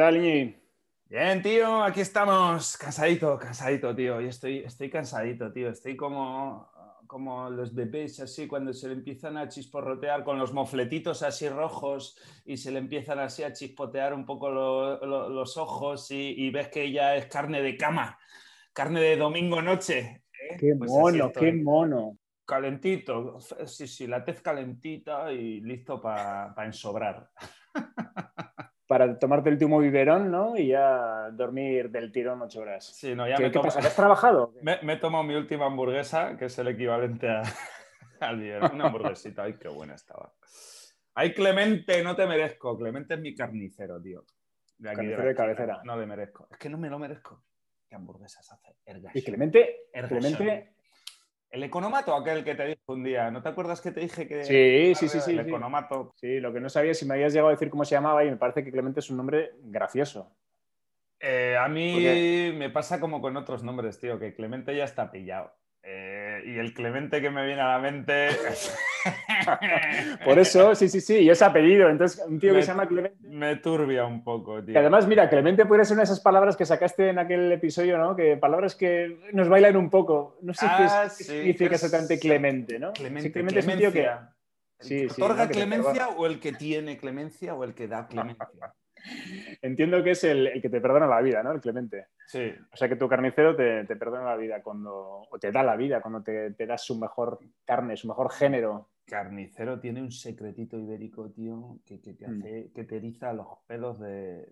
¿Qué tal, Iñi? Bien, tío, aquí estamos. Cansadito, cansadito, tío. Y estoy, estoy cansadito, tío. Estoy como, como los bebés, así, cuando se le empiezan a chisporrotear con los mofletitos así rojos y se le empiezan así a chispotear un poco lo- lo- los ojos y, y ves que ya es carne de cama, carne de domingo noche. ¿eh? Qué Pues mono, qué mono. Calentito, sí, sí, la tez calentita y listo para ensobrar. Para tomarte el último biberón, ¿no? Y ya dormir del tirón ocho horas. Sí, no, ya ¿Qué, me qué tomo- pasa? ¿Que has trabajado? Me, me he tomado mi última hamburguesa, que es el equivalente a, al día. Una hamburguesita. Ay, qué buena estaba. Ay, Clemente, no te merezco. Clemente es mi carnicero, tío. De Carnicero de cabecera. No le merezco. Es que no me lo merezco. ¿Qué hamburguesas hace? Ergash. Y Clemente. Clemente, El economato, aquel que te dije un día. ¿No te acuerdas que te dije que... Sí, sí, sí, sí, El sí. economato. sí, lo que no sabía es si me habías llegado a decir cómo se llamaba y me parece que Clemente es un nombre gracioso. Eh, a mí Porque- me pasa como con otros nombres, tío, que Clemente ya está pillado. Eh, y el Clemente que me viene a la mente... Por eso, sí, sí, sí, y es apellido. Entonces, un tío que se llama Clemente. Me turbia un poco, tío. Que además, mira, Clemente puede ser una de esas palabras que sacaste en aquel episodio, ¿no? Que palabras que nos bailan un poco. No sé qué, Ah, qué sí, significa exactamente Clemente, ¿no? Clemente, Sí, Clemente es un tío que. clemencia. ¿El Sí, ¿Otorga clemencia o el que tiene clemencia o el que da clemencia? Entiendo que es el, el que te perdona la vida, ¿no? El Clemente. Sí. O sea que tu carnicero te, te perdona la vida cuando. o te da la vida cuando te, te da su mejor carne, su mejor género. Carnicero tiene un secretito ibérico, tío, que, que te Mm. hace, que te eriza los pelos de-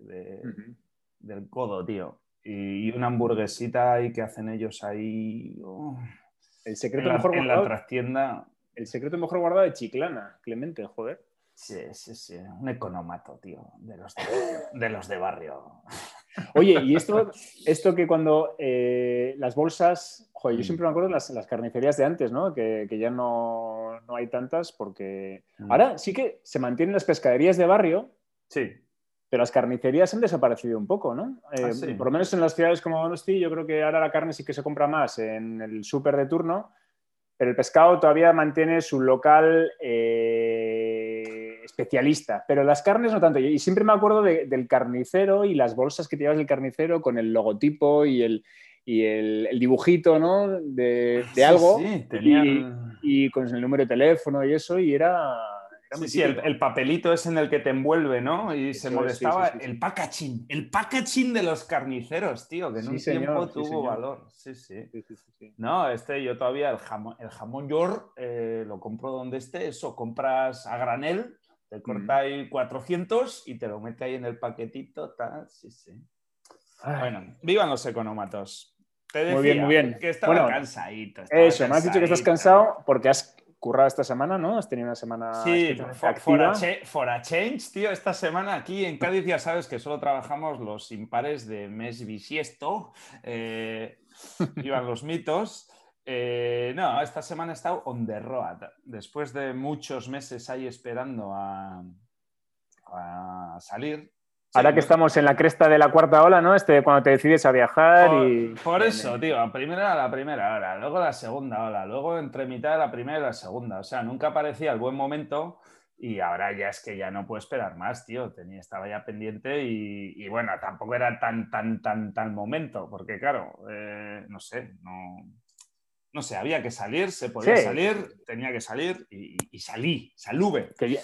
del codo, tío. Y, y una hamburguesita ahí que hacen ellos ahí. oh, El en, secreto la, mejor en la guardado. trastienda. El secreto mejor guardado de Chiclana, Clemente, joder. Sí, sí, sí. Un economato, tío. De los de, de los de barrio. Oye, y esto, esto que cuando eh, las bolsas, joder, yo siempre me acuerdo de las, las carnicerías de antes, ¿no? Que, que ya no, no hay tantas porque Mm. ahora sí que se mantienen las pescaderías de barrio, Sí. pero las carnicerías han desaparecido un poco, ¿no? Eh, Ah, sí. Por lo menos en las ciudades como Donosti, yo creo que ahora la carne sí que se compra más en el súper de turno, pero el pescado todavía mantiene su local eh, especialista, pero las carnes no tanto. Y siempre me acuerdo de- del carnicero y las bolsas que te llevas del carnicero con el logotipo y el, y el, el dibujito, ¿no? De, de Sí, algo. Sí, tenían... Y con el número de teléfono y eso, y era... era Sí, el, papelito es en el que te envuelve, ¿no? Y Eso se es, molestaba sí, el packaging, el packaging de los carniceros, tío, que en un señor, tiempo tuvo señor. valor. Sí, sí. No, este yo todavía el jamón, el jamón york eh, lo compro donde esté, eso, compras a granel, te corta ahí 400 y te lo mete ahí en el paquetito, tal, sí, sí. Bueno, vivan los economatos. Te decía Muy bien, muy bien. que estaba Bueno, cansadito. estaba Eso, me has dicho que estás cansado porque has currado esta semana, ¿no? Has tenido una semana Sí, for, for a for change, tío, esta semana aquí en Cádiz ya sabes que solo trabajamos los impares de mes bisiesto, eh, iban los mitos. Eh, no, esta semana he estado on the road, después de muchos meses ahí esperando a, a salir. Ahora que estamos en la cresta de la cuarta ola, ¿no? Este, cuando te decides a viajar por, y... por eso, tío, primero era la primera hora, luego la segunda hora, luego entre mitad de la primera y la segunda. O sea, nunca aparecía el buen momento y ahora ya es que ya no puedo esperar más, tío. Tenía, estaba ya pendiente y, y bueno, tampoco era tan, tan, tan, tan momento, porque claro, eh, no sé, no, no sé, había que salir, se podía Sí. salir, tenía que salir y salí, saluve. que ya-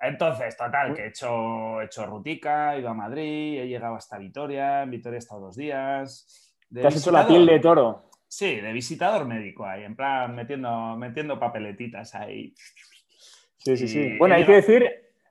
Entonces, total, que he hecho, he hecho rutica, he ido a Madrid, he llegado hasta Vitoria, en Vitoria he estado dos días. De te has hecho la piel de toro. Sí, de visitador médico ahí, en plan metiendo, metiendo papeletitas ahí. Sí, sí, sí. Y Bueno, hay que decir,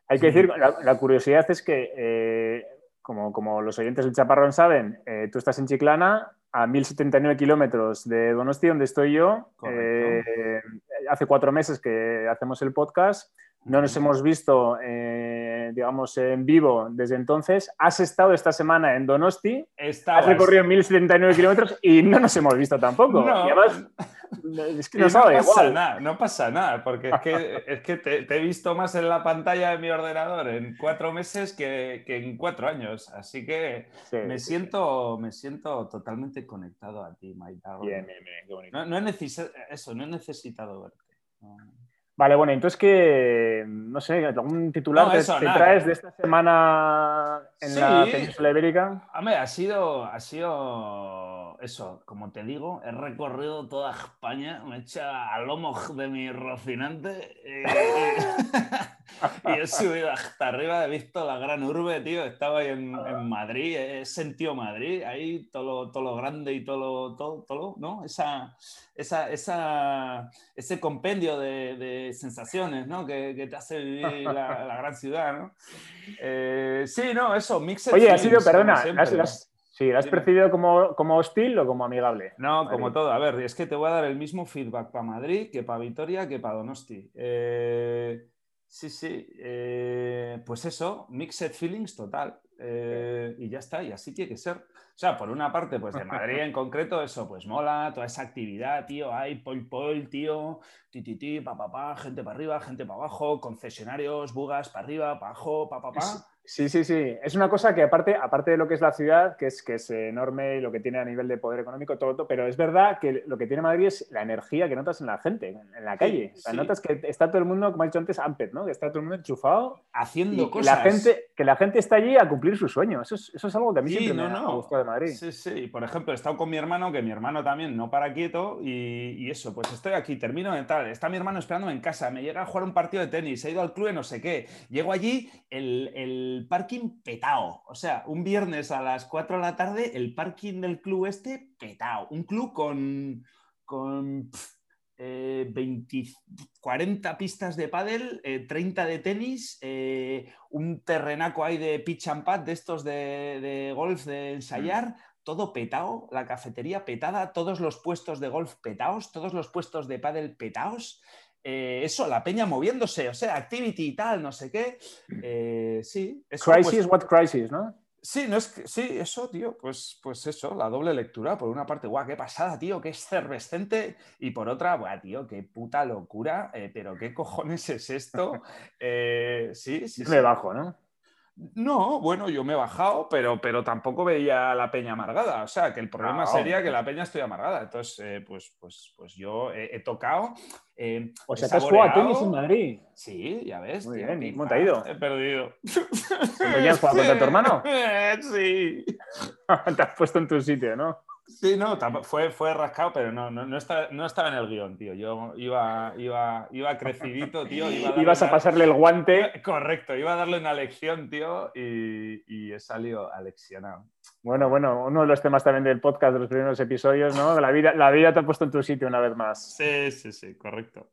hay que decir, la, la curiosidad es que, eh, como, como los oyentes del Chaparrón saben, eh, tú estás en Chiclana, a 1079 kilómetros de Donosti, donde estoy yo. Eh, hace cuatro meses que hacemos el podcast. No nos hemos visto, eh, digamos, en vivo desde entonces. Has estado esta semana en Donosti, Estabas- has recorrido 1079 kilómetros y no nos hemos visto tampoco. No. Y además, es que no pasa igual. nada, no pasa nada, porque es que, es que te, te he visto más en la pantalla de mi ordenador en cuatro meses que, que en cuatro años. Así que Sí, me, sí, siento, me siento totalmente conectado a ti, darling. Bien, bien, bien, qué bonito. No, no he necesitado eso, no he necesitado verte. No. Vale, bueno, entonces que, no sé, algún titular No, te- eso, te, nada. traes de esta semana en Sí. la península ibérica. Hombre, ha sido, ha sido eso, como te digo, he recorrido toda España, me he echado al lomo de mi Rocinante eh, y, he subido hasta arriba, he visto la gran urbe, tío, estaba ahí en, en Madrid, he sentido Madrid, ahí todo lo, todo lo grande y todo lo, todo, todo ¿no? Esa, esa, esa, ese compendio de, de sensaciones, ¿no? Que, que te hace vivir la, la gran ciudad, ¿no? Eh, sí, no, eso, mixed Oye, ha sido, perdona, ¿la siempre. has, la has- sí, ¿la has percibido como, como hostil o como amigable? No, Madrid. como todo. A ver, es que te voy a dar el mismo feedback para Madrid que para Vitoria que para Donosti. Eh, sí, sí. eh, pues eso, mixed feelings total. Eh, y ya está, y así tiene que ser. O sea, por una parte, pues de Madrid en concreto, eso, pues mola, toda esa actividad, tío, hay pol pol, tío, ti ti ti, pa pa pa, gente para arriba, gente para abajo, concesionarios, bugas para arriba, para abajo, pa pa pa. Sí, sí, sí. Es una cosa que aparte, aparte de lo que es la ciudad, que es, que es enorme y lo que tiene a nivel de poder económico, todo, todo, pero es verdad que lo que tiene Madrid es la energía que notas en la gente, en la calle. O sea, sí. Notas que está todo el mundo, como he dicho antes, amped, ¿no? Que está todo el mundo enchufado Haciendo y que cosas. la, gente, que la gente está allí a cumplir su sueño. Eso es, eso es algo que a mí Sí, siempre no, me, ha- no. ha gustado de Madrid. Sí, sí. Por ejemplo, he estado con mi hermano, que mi hermano también no para quieto, y, y eso, pues estoy aquí, termino de tal. Está mi hermano esperándome en casa, me llega a jugar un partido de tenis, he ido al club de no sé qué. Llego allí, el, el parking petao. O sea, un viernes a las 4 de la tarde, el parking del club este petao. Un club con. con pf, eh, 20, 40 pistas de pádel, eh, 30 de tenis, eh, un terrenaco ahí de pitch and pad de estos de, de golf de ensayar, todo petado, la cafetería petada, todos los puestos de golf petaos, todos los puestos de pádel petaos. Eh, eso, la peña moviéndose, o sea, activity y tal, no sé qué. Eh, sí, eso, pues, Crisis, what crisis, ¿no? Sí, no es que, sí, eso, tío, pues, pues eso, la doble lectura. Por una parte, guau, qué pasada, tío, qué efervescente. Y por otra, guau, tío, qué puta locura, eh, pero qué cojones es esto. Sí, sí, Yo sí. me bajo, ¿no? No, bueno, yo me he bajado, pero, pero tampoco veía a la peña amargada. O sea, que el problema Ah, sería que la peña estoy amargada. Entonces, eh, pues, pues, pues yo he, he tocado. eh, O sea, te has jugado a tenis en Madrid. Sí, ya ves. Muy tío, bien, ¿cómo te ha ido? He perdido. ¿Contra quién has jugado? ¿Contra tu hermano? sí. te has puesto en tu sitio, ¿no? Sí, no, fue, fue rascado, pero no, no, no, estaba, no estaba en el guion, tío. Yo iba, iba, iba crecidito, tío. Iba Ibas a pasarle el guante. Correcto, iba a darle una lección, tío, y, y he salido aleccionado. Bueno, bueno, uno de los temas también del podcast de los primeros episodios, ¿no? La vida, la vida te ha puesto en tu sitio una vez más. Sí, sí, sí, correcto.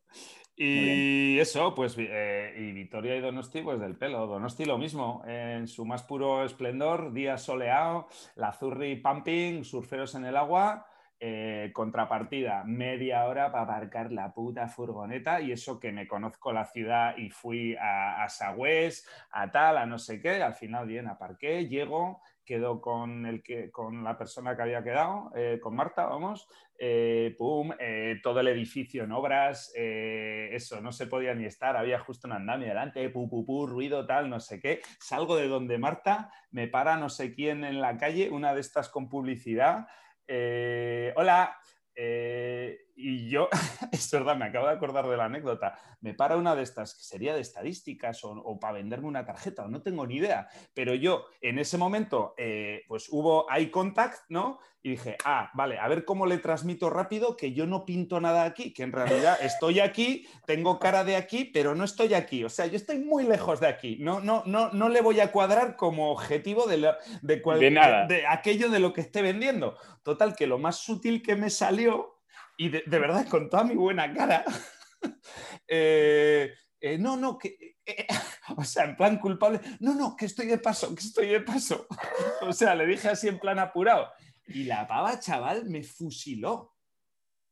Y eso, pues, eh, y Vitoria y Donosti, pues del pelo. Donosti lo mismo, en su más puro esplendor, día soleado, la zurri pumping, surferos en el agua, eh, contrapartida, media hora para aparcar la puta furgoneta y eso que me conozco la ciudad y fui a, a Sagüés, a tal, a no sé qué, al final bien, aparqué, llego, quedo con, el que, con la persona que había quedado, eh, con Marta, vamos, eh, pum, eh, todo el edificio en obras, eso, no se podía ni estar, había justo un andamio delante, pu, pu, pu, ruido, tal, no sé qué. Salgo de donde Marta, me para no sé quién en la calle, una de estas con publicidad. Eh, hola, eh, y yo, es verdad, me acabo de acordar de la anécdota, me para una de estas, que sería de estadísticas o, o para venderme una tarjeta, o no tengo ni idea, pero yo en ese momento, eh, pues hubo eye contact, ¿no? Y dije, ah, vale, a ver cómo le transmito rápido que yo no pinto nada aquí, que en realidad estoy aquí, tengo cara de aquí, pero no estoy aquí. O sea, yo estoy muy lejos de aquí. No, no, no, no le voy a cuadrar como objetivo de, la- de, cual- De nada. de aquello de lo que esté vendiendo. Total, que lo más sutil que me salió, y de, verdad con toda mi buena cara, eh, eh, no, no, que... eh, o sea, en plan culpable, no, no, que estoy de paso, que estoy de paso. o sea, le dije así en plan apurado. Y la pava, chaval, me fusiló.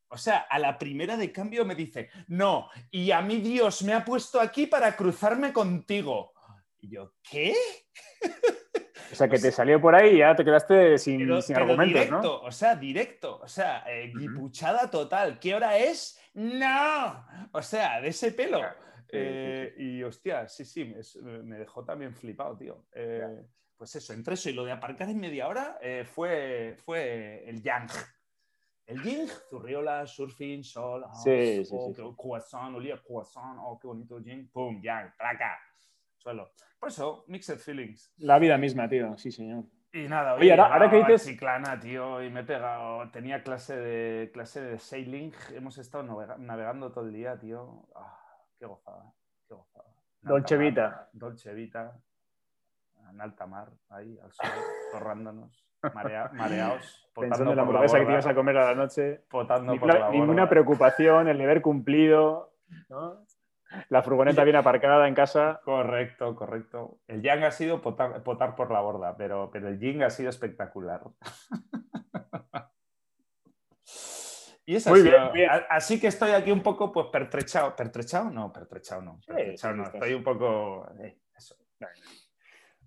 O sea, a la primera de cambio me dice, no, y a mí Dios me ha puesto aquí para cruzarme contigo. Y yo, ¿qué? O sea, que te salió por ahí y ya te quedaste sin, Pero, sin pero argumentos, directo, ¿no? o sea, directo, o sea, eh, guipuchada total. ¿Qué hora es? ¡No! O sea, de ese pelo. Claro. Sí, Eh, Y hostia, sí, sí, me, dejó también flipado, tío. Eh, pues eso, entre eso y lo de aparcar en media hora eh, fue, fue el yang. El ying, zurriola, surfing, sol, oh, Sí, oh, croissant, olía croissant, oh, qué bonito ying, pum, yang, placa, suelo. Por eso, mixed feelings. La vida misma, tío, sí, señor. Y nada, Oye, ahora- ahora que dices- Chiclana, tío, y me he pegado, tenía clase de, clase de sailing, hemos estado navega- navegando todo el día, tío. Ah, qué gozada, qué gozada. Dolce Vita. Dolce Vita, en alta mar, ahí, al sol, torrándonos, marea- mareados, Pensando en la hamburguesa que ibas a comer a la noche. potando Ni- por la ninguna borda. preocupación, el deber cumplido. ¿no? La furgoneta bien aparcada en casa. Correcto, correcto. El yang ha sido potar, potar por la borda, pero, pero el ying ha sido espectacular. y es Muy así. A- Así que estoy aquí un poco pues pertrechado. ¿Pertrechado? No, pertrechado no. Pertrechado. Estoy un poco... eh, eso.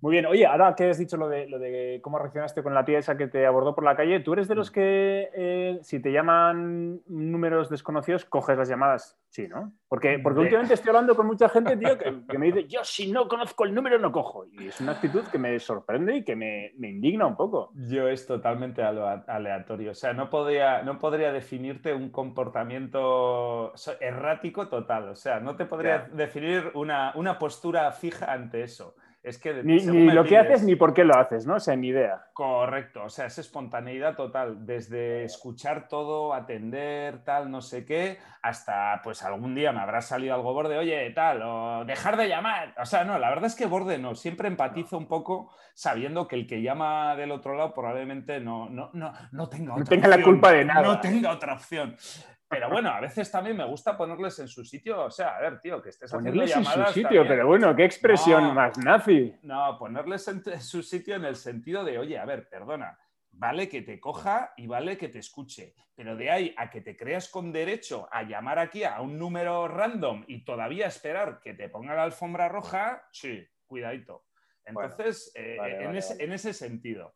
Muy bien. Oye, ahora que has dicho lo de, lo de cómo reaccionaste con la tía esa que te abordó por la calle, ¿tú eres de Mm. los que eh, si te llaman números desconocidos, coges las llamadas? Sí, ¿no? Porque, porque De- últimamente estoy hablando con mucha gente, tío, que, que me dice, yo si no conozco el número no cojo. Y es una actitud que me sorprende y que me, me indigna un poco. Yo es totalmente aleatorio. O sea, no podría, no podría definirte un comportamiento errático total. O sea, no te podría definir una, una postura fija ante eso. Es que Ni, ni lo que haces ni por qué lo haces, ¿no? O sea, ni idea. Correcto, o sea, es espontaneidad total, desde escuchar todo, atender, tal, no sé qué, hasta pues algún día me habrá salido algo borde, oye, tal, o dejar de llamar. O sea, no, la verdad es que borde no, siempre empatizo un poco sabiendo que el que llama del otro lado probablemente no, no, no, no tenga No otra tenga la culpa de nada. No tenga otra opción. Pero bueno, a veces también me gusta ponerles en su sitio, o sea, a ver, tío, que estés haciendo Ponerles en su llamadas sitio, también. pero bueno, qué expresión No. más nazi. No, ponerles en, en su sitio en el sentido de, oye, a ver, perdona, vale que te coja y vale que te escuche, pero de ahí a que te creas con derecho a llamar aquí a un número random y todavía esperar que te ponga la alfombra roja, sí, cuidadito. Bueno, Entonces, eh, vale, en, vale, ese, vale. en ese sentido.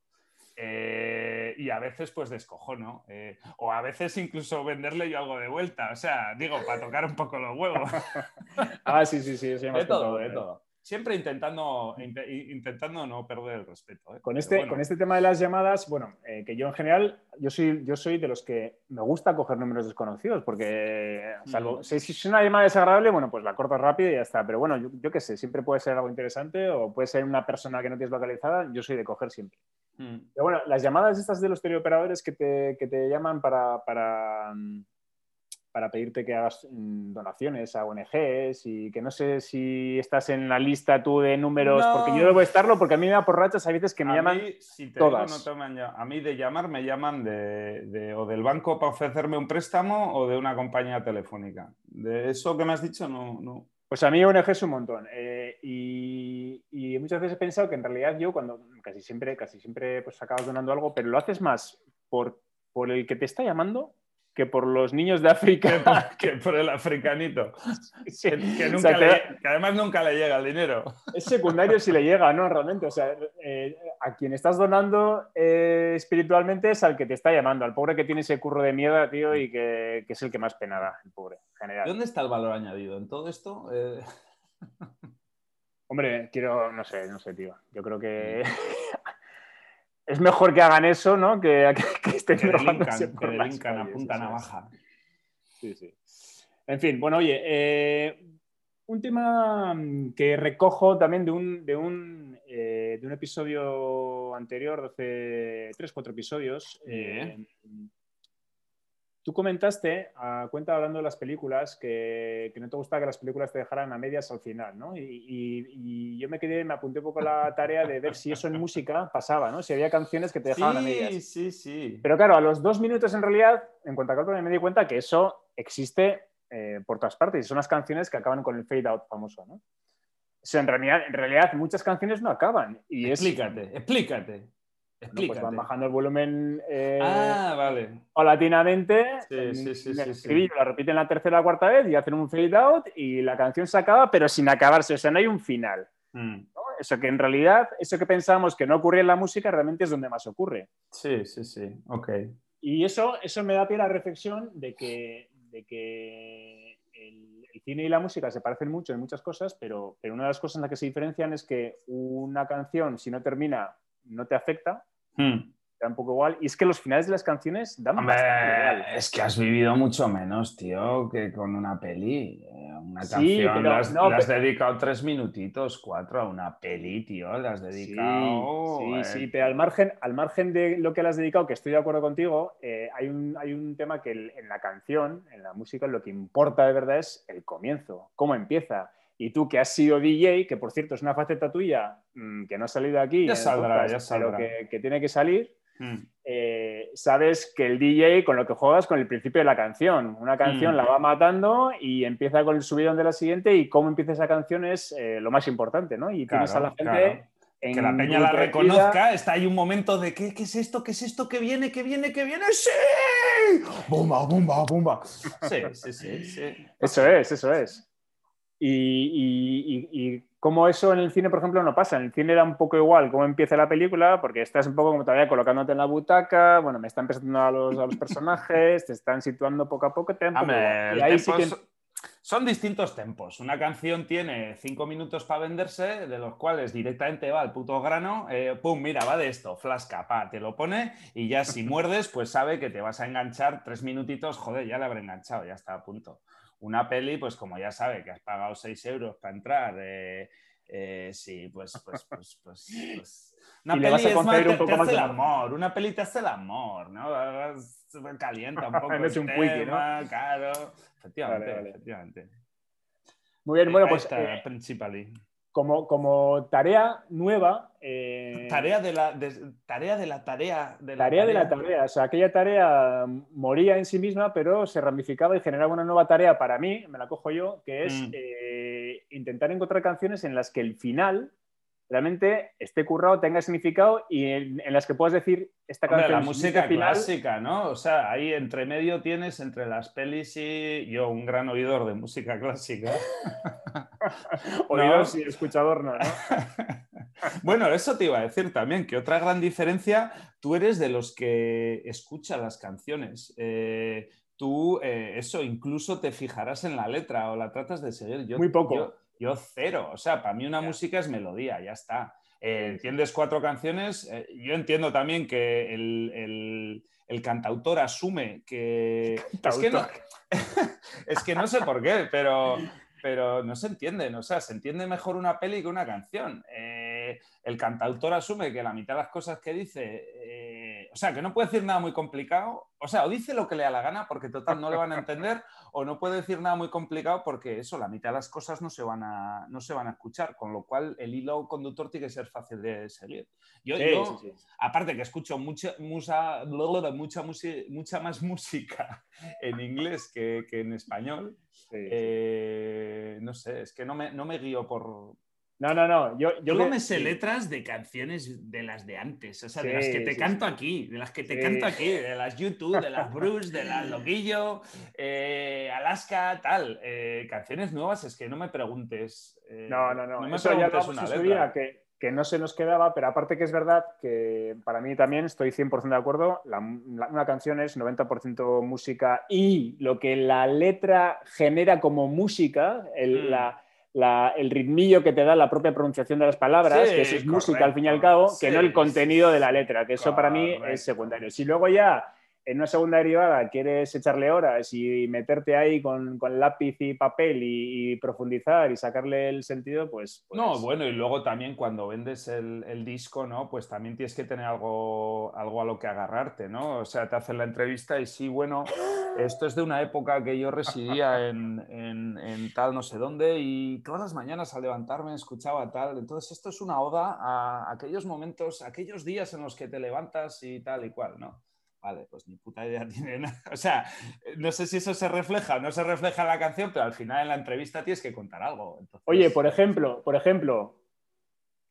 Eh, y a veces pues descojono. eh, o a veces incluso venderle yo algo de vuelta. O sea, digo, para tocar un poco los huevos. Ah, sí, sí, sí. eso ya me De todo, de ¿eh? todo. Siempre intentando, inte- intentando no perder el respeto. ¿eh? Con este, bueno, con este tema de las llamadas, bueno, eh, que yo en general, yo soy, yo soy de los que me gusta coger números desconocidos, porque salvo, Mm. si, si es una llamada desagradable, bueno, pues la cortas rápido y ya está. Pero bueno, yo, yo qué sé, siempre puede ser algo interesante o puede ser una persona que no tienes localizada, yo soy de coger siempre. Mm, Pero bueno, las llamadas estas de los teleoperadores que te, que te llaman para, para, mm, para pedirte que hagas mm, donaciones a ONGs y que no sé si estás en la lista tú de números, No. porque yo debo estarlo, porque a mí me da por rachas, hay veces que me a llaman... mí, si te digo, todas. no te a mí de llamar me llaman de, de- o del banco para ofrecerme un préstamo o de una compañía telefónica. De eso que me has dicho, no. no. Pues a mí ONG es un montón. eh, y, y muchas veces he pensado que en realidad yo, cuando casi siempre, casi siempre pues acabas donando algo, pero lo haces más por, por el que te está llamando que por los niños de África. que por el africanito. Sí. Que, que O nunca sea, te le- da- que además nunca le llega el dinero. es secundario si le llega, ¿no? Realmente. O sea, eh, a quien estás donando eh, espiritualmente es al que te está llamando, al pobre que tiene ese curro de mierda, tío, y que, que es el que más pena da, el pobre, en general. ¿Dónde está el valor añadido en todo esto? Eh, Hombre, quiero, no sé, no sé, tío. Yo creo que es mejor que hagan eso, ¿no? Que, que, que estén que delincan, que por las delincan a punta navaja. Sí, sí. En fin, bueno, oye, eh, un tema mm, que recojo también de un, de un, eh, de un episodio anterior, de hace tres, cuatro episodios. eh, tú comentaste, a cuenta hablando de las películas, que, que no te gustaba que las películas te dejaran a medias al final, ¿no? Y, y- y yo me quedé, me apunté un poco la tarea de ver si eso en música pasaba, ¿no? Si había canciones que te dejaban a medias. Sí, sí, sí. Pero claro, a los dos minutos en realidad, en cuanto a cálculo, me di cuenta que eso existe eh, por todas partes y son las canciones que acaban con el fade out famoso, ¿no? O sea, en realidad, en realidad muchas canciones no acaban y es... Explícate, explícate. Bueno, pues van bajando el volumen eh, Ah, vale. paulatinamente, Sí, en- sí, sí, en sí, el sí. estribillo la repiten la tercera o cuarta vez y hacen un fade out y la canción se acaba, pero sin acabarse, o sea, no hay un final. Mm. ¿no? Eso que en realidad, eso que pensábamos que no ocurría en la música, realmente es donde más ocurre. Sí, sí, sí. Ok. Y eso, eso me da pie a la reflexión de que, de que el, el cine y la música se parecen mucho en muchas cosas, pero, pero una de las cosas en las que se diferencian es que una canción, si no termina, no te afecta, Mm. da un poco igual. Y es que los finales de las canciones dan Hombre, igual. es que has vivido mucho menos, tío, que con una peli. Eh, Una Sí, canción, pero no, le has dedicado tres minutitos, cuatro a una peli, tío. Le has dedicado. Sí, eh, sí, pero al margen, al margen de lo que le has dedicado, que estoy de acuerdo contigo, eh, hay, un, hay un tema que el- en la canción, en la música, lo que importa de verdad es el comienzo, cómo empieza. Y tú que has sido DJ, que por cierto es una faceta tuya mm, que no ha salido aquí, Ya en saldrá, podcast, ya saldrá. pero que, que tiene que salir, mm. eh, sabes que el DJ con lo que juegas con el principio de la canción. Una canción Mm. la va matando y empieza con el subidón de la siguiente y cómo empieza esa canción es eh, lo más importante, ¿no? Y tienes a la Claro, gente... claro. Que la peña la reconozca, está ahí un momento de ¿qué, qué es esto? ¿Qué es esto? ¿Qué viene? ¿Qué viene? ¿Qué viene? ¡Sí! ¡Bumba, bumba, bumba! Sí, sí, sí, sí. Eso es, eso es. Y, y, y- y como eso en el cine, por ejemplo, no pasa. En el cine da un poco igual cómo empieza la película, porque estás un poco como todavía colocándote en la butaca, bueno, me están presentando a los, a los personajes, te están situando poco a poco. te igual. el Y ahí sí tempo que- Son distintos tempos. Una canción tiene cinco minutos para venderse, de los cuales directamente va al puto grano. eh, pum, mira, va de esto, flasca, pa, te lo pone y ya si muerdes, pues sabe que te vas a enganchar tres minutitos. Joder, ya le habré enganchado, ya está a punto. Una peli, pues como ya sabe que has pagado seis euros para entrar, eh, eh, sí, pues, pues, pues, pues, pues. Una Y le vas a peli es más, conceder un te, poco te más hace el amor, una peli te hace el amor, ¿no? Calienta un poco el un quickie, ¿no? tema, claro. Efectivamente, Vale, vale. efectivamente. Muy bien, bueno, pues está, eh, principally. Como, como tarea nueva... eh, Tarea de la de- tarea de la tarea de la Tarea de la tarea, o sea, aquella tarea moría en sí misma, pero se ramificaba y generaba una nueva tarea para mí, me la cojo yo, que es Mm. eh, intentar encontrar canciones en las que el final realmente esté currado, tenga significado y en, en las que puedas decir esta Hombre, canción la música final, clásica, ¿no? O sea, ahí entre medio tienes entre las pelis y yo, un gran oidor de música clásica. oidor y escuchador no, ¿no? bueno, eso te iba a decir también, que otra gran diferencia, tú eres de los que escucha las canciones. Eh, tú, eh, eso, incluso te fijarás en la letra o la tratas de seguir. Yo, Muy poco. Yo, yo cero. O sea, para mí una música es melodía, ya está. Eh, entiendes cuatro canciones. eh, yo entiendo también que el, el- el cantautor asume que. Es que, no, es que no sé por qué, pero, pero no se entienden. O sea, se entiende mejor una peli que una canción. Eh, el cantautor asume que la mitad de las cosas que dice. O sea, que no puede decir nada muy complicado. O sea, o dice lo que le da la gana porque total no le van a entender, o no puede decir nada muy complicado porque eso, la mitad de las cosas no se van a, no se van a escuchar. Con lo cual, el hilo conductor tiene que ser fácil de seguir. Yo, Sí, yo- sí, sí. aparte que escucho mucha, mucha, musi- mucha más música en inglés que, que en español, eh, no sé, es que no me, no me guío por... No, no, no. Yo, yo Yo me- me sé sí. letras de canciones de las de antes, o sea, de las que te sí, canto aquí, de las que te canto aquí, de las YouTube, de las Bruce, de las Loquillo, eh, Alaska, tal. Eh, canciones nuevas, es que no me preguntes. eh, No, no, no. me Eso preguntes una letra. día, que, que no se nos quedaba, pero aparte que es verdad que para mí también estoy 100% de acuerdo, la- la- una canción es 90% música y lo que la letra genera como música, el, Mm. la- la- el ritmillo que te da la propia pronunciación de las palabras, Sí, que eso es música al fin y al cabo, que no el contenido de la letra, que eso para mí es secundario. Si luego ya en una segunda derivada quieres echarle horas y meterte ahí con, con lápiz y papel y, y profundizar y sacarle el sentido, pues... pues- No, bueno, y luego también cuando vendes el, el disco, ¿no? Pues también tienes que tener algo, algo a lo que agarrarte, ¿no? O sea, te hacen la entrevista y sí, bueno, esto es de una época que yo residía en, en- en tal no sé dónde y todas las mañanas al levantarme escuchaba tal. Entonces, esto es una oda a aquellos momentos, aquellos días en los que te levantas y tal y cual, ¿no? Vale, pues ni puta idea tiene nada. O sea, no sé si eso se refleja o no se refleja en la canción, pero al final en la entrevista tienes que contar algo. Entonces, Oye, por ejemplo, por ejemplo,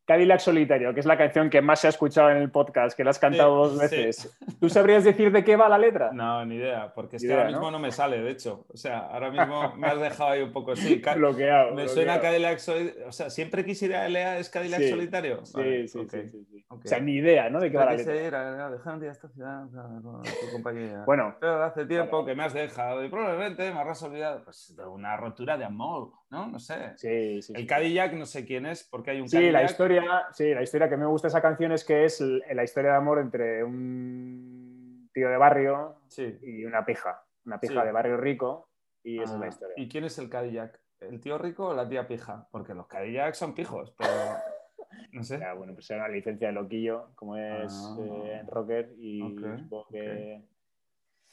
Cadillac Solitario, que es la canción que más se ha escuchado en el podcast, que la has cantado Sí, dos sí. veces. ¿Tú sabrías decir de qué va la letra? No, ni idea, porque es Ni que idea, ahora mismo ¿no? me sale, de hecho. O sea, ahora mismo me has dejado ahí un poco así. Bloqueado. me bloqueado. suena Cadillac Solitario. O sea, siempre quisiera Lea es Cadillac Sí, Solitario. Sí, Vale, sí, sí, sí, sí. ok. O sea, ni idea, ¿no? De qué va la letra. Era, dejar de esta ciudad con tu compañía. Bueno. Pero hace tiempo que me has dejado y probablemente me habrás olvidado. Pues una rotura de amor, ¿no? No sé. Sí, sí. El Cadillac no sé quién es, porque hay un sí, La historia, sí, la historia que me gusta de esa canción es que es la historia de amor entre un tío de barrio y una pija. Una pija de barrio rico y esa es la ah, historia. ¿Y quién es el Cadillac? ¿El tío rico o la tía pija? Porque los Cadillac son pijos, pero... No sé. bueno, pues era una licencia de loquillo, como es ah. eh, rocker, y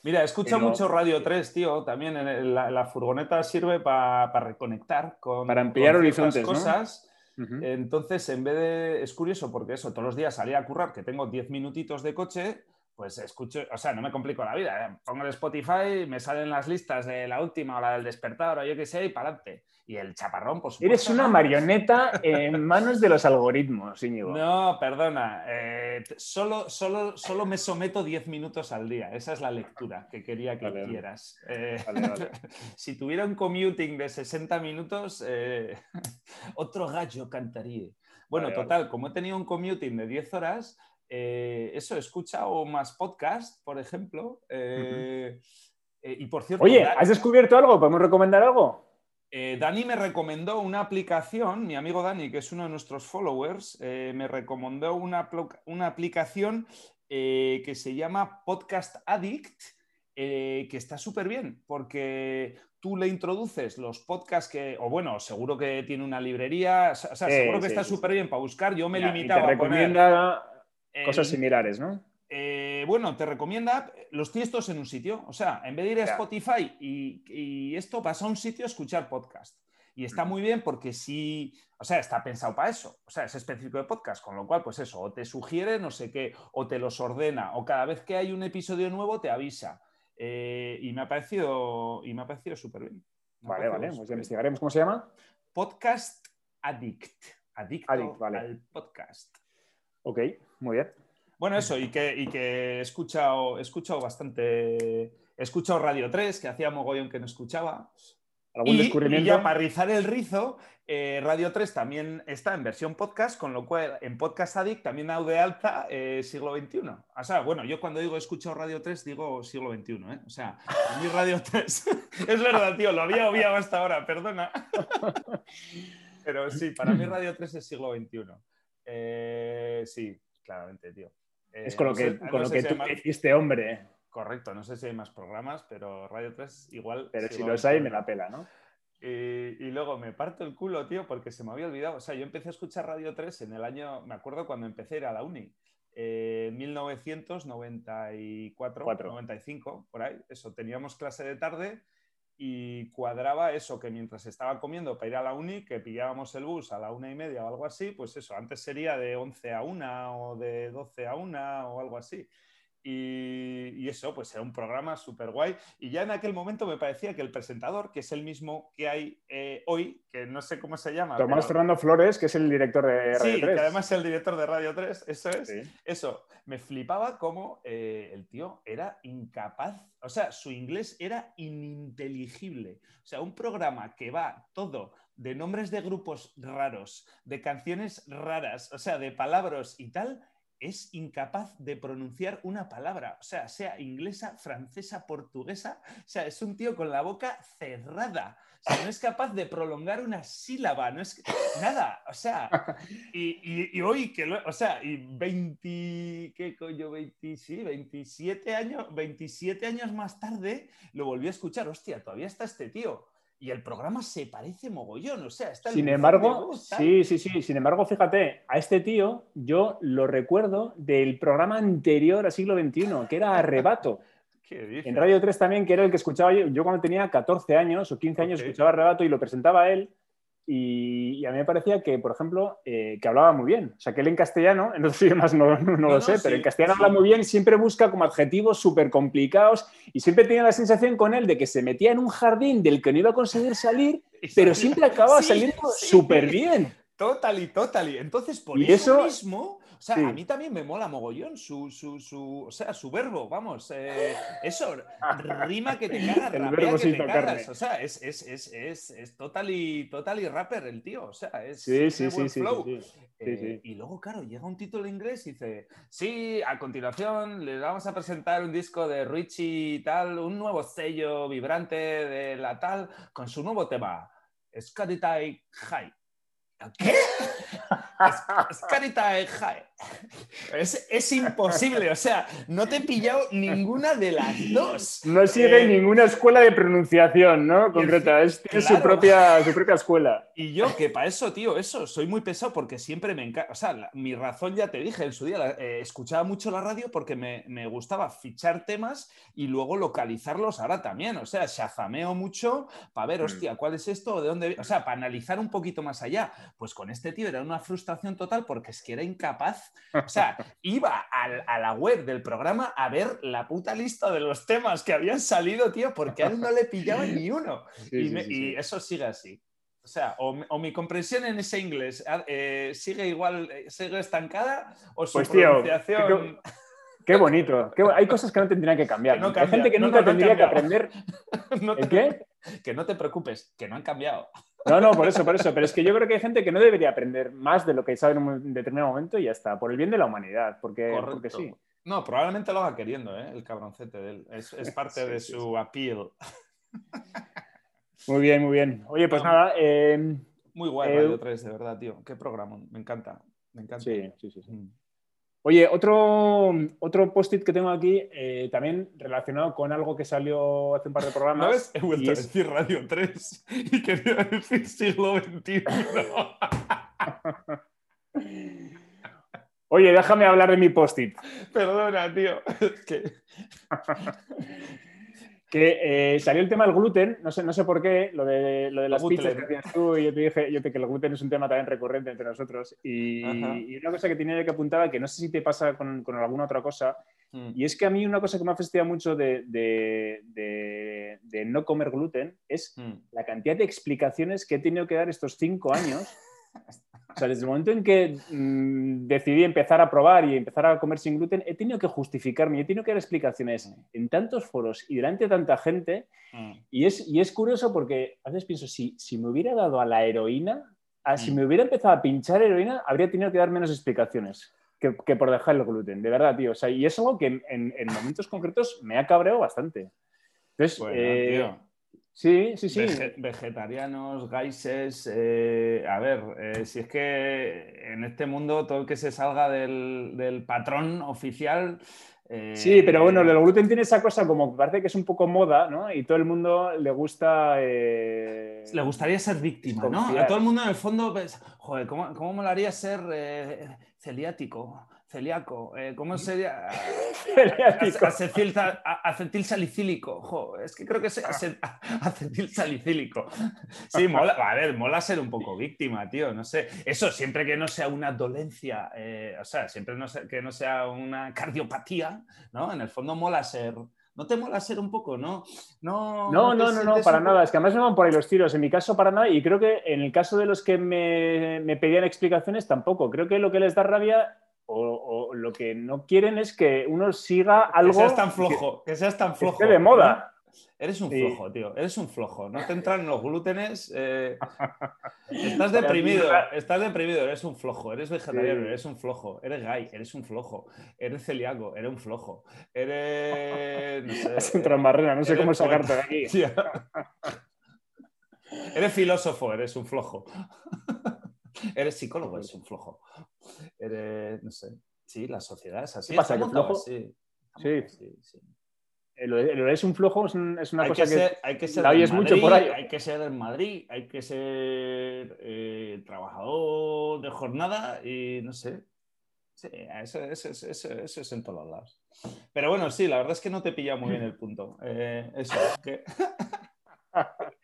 Mira, escucha mucho Radio 3, tío. También en la, furgoneta sirve para reconectar con. Para ampliar horizontes. cosas. Entonces, en vez de. Es curioso porque eso, todos los días salía a currar, que tengo 10 minutitos de coche pues escucho, o sea, no me complico la vida. ¿eh? Pongo el Spotify, me salen las listas de la última o la del despertador o yo qué sé, y para adelante. Y el chaparrón, pues. Eres una marioneta en manos de los algoritmos, Íñigo. No, perdona. Eh, solo, solo, solo me someto 10 minutos al día. Esa es la lectura que quería que quieras. Eh, si tuviera un commuting de 60 minutos, otro gallo cantaría. Bueno, total, como he tenido un commuting de 10 horas, eh, eso, he escuchado más podcast, por ejemplo. Eh, eh, y por cierto. Oye, ¿has descubierto algo? ¿Podemos recomendar algo? Dani me recomendó una aplicación, mi amigo Dani, que es uno de nuestros followers, me recomendó una, una aplicación que se llama Podcast Addict, que está súper bien, porque tú le introduces los podcasts que, o bueno, seguro que tiene una librería, o sea, seguro que está súper bien para buscar. Yo me limitaba a poner Cosas similares, ¿no? Eh, bueno, te recomienda los tiestos en un sitio. O sea, en vez de ir a Spotify y, esto, vas a un sitio a escuchar podcast. Y está muy bien porque sí, o sea, está pensado para eso. O sea, es específico de podcast, con lo cual, pues eso, o te sugiere no sé qué, o te los ordena, o cada vez que hay un episodio nuevo te avisa. Eh, y me ha parecido, y me ha parecido súper bien. vale, vale, pues investigaremos. ¿Cómo se llama? Podcast Addict. Adicto Addict, vale. al podcast. Ok, muy bien. Bueno, eso, y que, y que he, escuchado, he escuchado bastante. He escuchado Radio 3, que hacía mogollón que no escuchaba. ¿Algún descubrimiento? Y ya para rizar el rizo, eh, Radio 3 también está en versión podcast, con lo cual en Podcast Addict también ha de alta eh, siglo XXI. O sea, bueno, yo cuando digo he escuchado Radio 3 digo siglo XXI, ¿eh? O sea, mi Radio 3. es verdad, tío, lo había obviado hasta ahora, perdona. Pero sí, para mí Radio 3 es siglo XXI. Eh, sí, claramente, tío. es eh, con lo que, con lo que tú hiciste, hombre. Correcto, no sé si hay más programas, pero Radio 3 igual. Pero si los hay, me la pela, ¿no? Y, luego me parto el culo, tío, porque se me había olvidado. O sea, yo empecé a escuchar Radio 3 en el año, me acuerdo cuando empecé a ir a la uni, eh, en 1994, 95, por ahí. Eso, teníamos clase de tarde y cuadraba eso, que mientras estaba comiendo para ir a la uni, que pillábamos el bus a la una y media o algo así, pues eso, antes sería de 11 a 1 o de 12 a 1 o algo así. Y, eso, pues era un programa súper guay. Y ya en aquel momento me parecía que el presentador, que es el mismo que hay eh, hoy, que no sé cómo se llama. Tomás Fernando Flores, que es el director de Radio sí, 3. que además es el director de Radio 3, eso es. Eso, me flipaba como eh, el tío era incapaz, o sea, su inglés era ininteligible. O sea, un programa que va todo de nombres de grupos raros, de canciones raras, o sea, de palabras y tal, es incapaz de pronunciar una palabra, o sea, sea inglesa, francesa, portuguesa, o sea, es un tío con la boca cerrada, o sea, no es capaz de prolongar una sílaba, no es nada, o sea, y, hoy que, o sea, y 20, ¿qué coño? 20, sí, 27 años, 27 años más tarde lo volví a escuchar, hostia, todavía está este tío y el programa se parece mogollón, o sea, está Sin embargo, sí, sí, sí, sin embargo, fíjate, a este tío yo lo recuerdo del programa anterior a siglo XXI, que era Arrebato. en Radio 3 también, que era el que escuchaba yo, yo cuando tenía 14 años o 15 años escuchaba Arrebato y lo presentaba él y, a mí me parecía que, por ejemplo, eh, que hablaba muy bien. O sea, que él en castellano, en otros idiomas no, no, lo sé, pero en castellano habla muy bien y siempre busca como adjetivos súper complicados y siempre tenía la sensación con él de que se metía en un jardín del que no iba a conseguir salir, pero siempre acababa saliendo súper bien. Total y total. Entonces, por eso, mismo, O sea, a mí también me mola mogollón su, su, su o sea, su verbo, vamos. Eh, eso, rima que te cagas, rapea que te cagas. O sea, es, es, es, es, es totally, totally rapper el tío. O sea, es sí, sí, flow. Eh, y luego, claro, llega un título inglés y dice, sí, a continuación les vamos a presentar un disco de Richie y tal, un nuevo sello vibrante de la tal, con su nuevo tema, Scotty High. ¿Qué? Es, carita es, es, imposible, o sea, no te he pillado ninguna de las dos. No sigue eh, ninguna escuela de pronunciación, ¿no? Concreta, es, tiene su, propia, su propia escuela. Y yo, que para eso, tío, eso, soy muy pesado porque siempre me encanta. O sea, mi razón ya te dije en su día, eh, escuchaba mucho la radio porque me, me, gustaba fichar temas y luego localizarlos ahora también. O sea, shazameo mucho para ver, mm. hostia, ¿cuál es esto? ¿De dónde? O sea, para analizar un poquito más allá. Pues con este tío era una frustración total porque es que era incapaz. O sea, iba a, la web del programa a ver la puta lista de los temas que habían salido, tío, porque a él no le pillaba ni uno. y, eso sigue así. O sea, o, mi comprensión en ese inglés ah, eh, sigue igual, eh, sigue estancada, o su pues, pronunciación... Qué, bonito. hay cosas que no tendrían que cambiar. hay gente que nunca tendría que aprender. qué? Que no te preocupes, que no han cambiado. No, no, por eso, por eso. Pero es que yo creo que hay gente que no debería aprender más de lo que sabe en un determinado momento y ya está, por el bien de la humanidad, porque, porque sí. No, probablemente lo haga queriendo, ¿eh? el cabroncete de él. Es, parte de su appeal. Muy bien, muy bien. Oye, pues nada. Em, muy guay eh, Radio 3, de verdad, tío. Qué programa. Me encanta. Me encanta. Sí, sí, sí. Mm. Oye, otro, otro post-it que tengo aquí, eh, también relacionado con algo que salió hace un par de programas. He vuelto a decir Radio 3 y quería decir siglo XXI. Oye, déjame hablar de mi post-it. Perdona, tío. que eh, salió el tema del gluten, no sé, no sé por qué, lo de, lo de las pizzas que tienes tú, y yo te dije yo te, que el gluten es un tema también recurrente entre nosotros. Y, una cosa que tenía que apuntar, que no sé si te pasa con, con alguna otra cosa, mm. y es que a mí una cosa que me ha fastidiado mucho de, de, de, no comer gluten es mm. la cantidad de explicaciones que he tenido que dar estos cinco años O sea, desde el momento en que mm, decidí empezar a probar y empezar a comer sin gluten, he tenido que justificarme, he tenido que dar explicaciones en tantos foros y delante de tanta gente. Mm. Y, es, y es curioso porque a veces pienso, si, si me hubiera dado a la heroína, si mm. me hubiera empezado a pinchar heroína, habría tenido que dar menos explicaciones. Que, por dejar el gluten, de verdad, tío. O sea, y es algo que en, momentos concretos me ha cabreado bastante. Entonces, eh, Sí, sí, sí. vegetarianos, gaises. Eh, a ver, eh, si es que en este mundo todo el que se salga del, patrón oficial. Eh, sí, pero bueno, el gluten tiene esa cosa como que parece que es un poco moda, ¿no? Y todo el mundo le gusta. Le gustaría ser víctima, ¿no? A todo el mundo en el fondo, pues, joder, ¿cómo, cómo molaría ser celiático? Celíaco, eh, ¿cómo sería? acetil, acetil, salicílico. es que creo que es acetil salicílico. Sí, mola, a ver, mola ser un poco víctima, tío, no sé. Eso siempre que no sea una dolencia, eh, o sea, siempre que no sea una cardiopatía, ¿no? En el fondo mola ser... ¿No te mola ser un poco, no? No, no, no, no, para nada. Es que además me van por ahí los tiros. En mi caso, para nada. Y creo que en el caso de los que me, me pedían explicaciones, tampoco. Creo que lo que les da rabia o, lo que no quieren es que uno siga algo. Que seas tan flojo, que, seas tan flojo. de moda. Eres un flojo, tío. Eres un flojo. No te entran los glútenes. Eh, estás deprimido. Estás deprimido. Eres un flojo. Eres vegetariano. Eres un flojo. Eres gay. Eres un flojo. Eres celíaco. Eres un flojo. Eres. No sé. Es un. No sé cómo sacarte de aquí. eres filósofo. Eres un flojo. Eres psicólogo. Eres un flojo. Eres, no sé. Sí, la sociedad es así. ¿Qué pasa? ¿Que flojo? Sí. Sí. sí, es un flojo es, una cosa que, hay que ser la oyes mucho por ahí. Hay que ser en Madrid, hay que ser eh, trabajador de jornada y no sé. Sí, eso, eso, eso, eso, es en todos lados. Pero bueno, sí, la verdad es que no te pilla muy bien el punto. Eh, eso, que...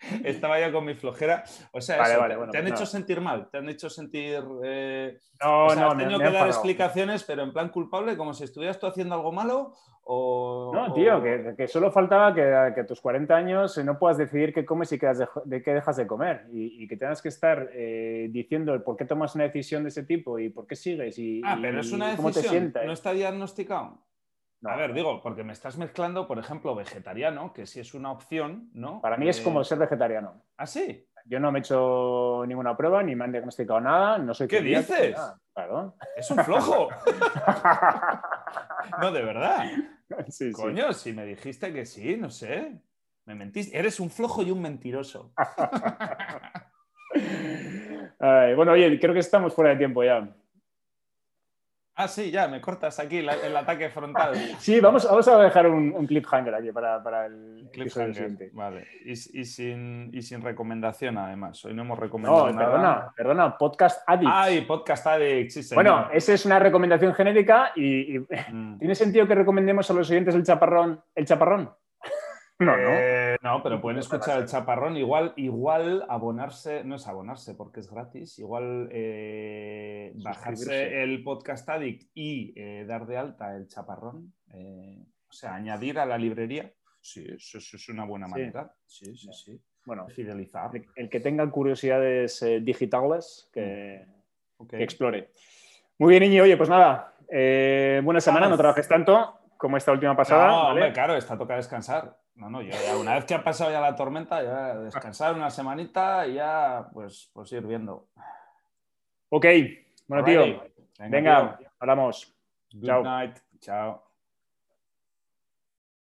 Estaba ya con mi flojera. O sea, Vale, eso, vale, te, bueno, te han pues hecho sentir mal, te han hecho sentir. eh, No, o sea, no, has tenido me que dar explicaciones, pero en plan culpable, como si estuvieras tú haciendo algo malo. O, No, o- tío, que, que solo faltaba que, que a tus 40 años eh, no puedas decidir qué comes y qué, de, de qué dejas de comer. Y, y que tengas que estar eh, diciendo el por qué tomas una decisión de ese tipo y por qué sigues y, Ah, pero y es una cómo te decisión. sientas. No está diagnosticado. No. A ver, digo, porque me estás mezclando, por ejemplo, vegetariano, que sí es una opción, ¿no? Para mí es Eh, como ser vegetariano. ¿Ah, sí? Yo no me he hecho ninguna prueba ni me han diagnosticado nada. No soy ¿Qué dices? nada. Claro. Es un flojo. no, de verdad. Sí, sí. Coño, si me dijiste que sí, no sé. Me mentiste. Eres un flojo y un mentiroso. Ay, bueno, oye, creo que estamos fuera de tiempo ya. Ah, sí, ya, me cortas aquí la- el ataque frontal. Sí, vamos, vamos a dejar un, un cliffhanger aquí para, para el Cliffhanger. siguiente. Vale. Y, y sin, y sin recomendación, además. Hoy no hemos recomendado No, nada. perdona, perdona, Podcast Addict. Ay, podcast addict, sí, señor. bueno, esa es una recomendación genérica y, y- Mm. ¿tiene sentido que recomendemos a los oyentes el chaparrón? ¿El chaparrón? No, no. Eh, no, pero pueden escuchar el chaparrón. Igual, igual abonarse, no es abonarse porque es gratis. Igual eh, bajarse el podcast addict y eh, dar de alta el chaparrón. eh, o sea, añadir a la librería. Sí, eso, eso es una buena manera. Sí, sí, sí. Bueno, Fidelizar. el, el que tenga curiosidades eh, digitales, que, Ok. que explore. Muy bien, Iñi. Oye, pues nada, eh, buena semana, no trabajes tanto como esta última pasada. No, ¿vale? hombre, claro, esta toca descansar. No, no, yo ya una vez que ha pasado ya la tormenta, ya descansar una semanita y ya pues, pues ir viendo. Ok, bueno, tío, venga, tío. hablamos. Good Chao. night. Chao.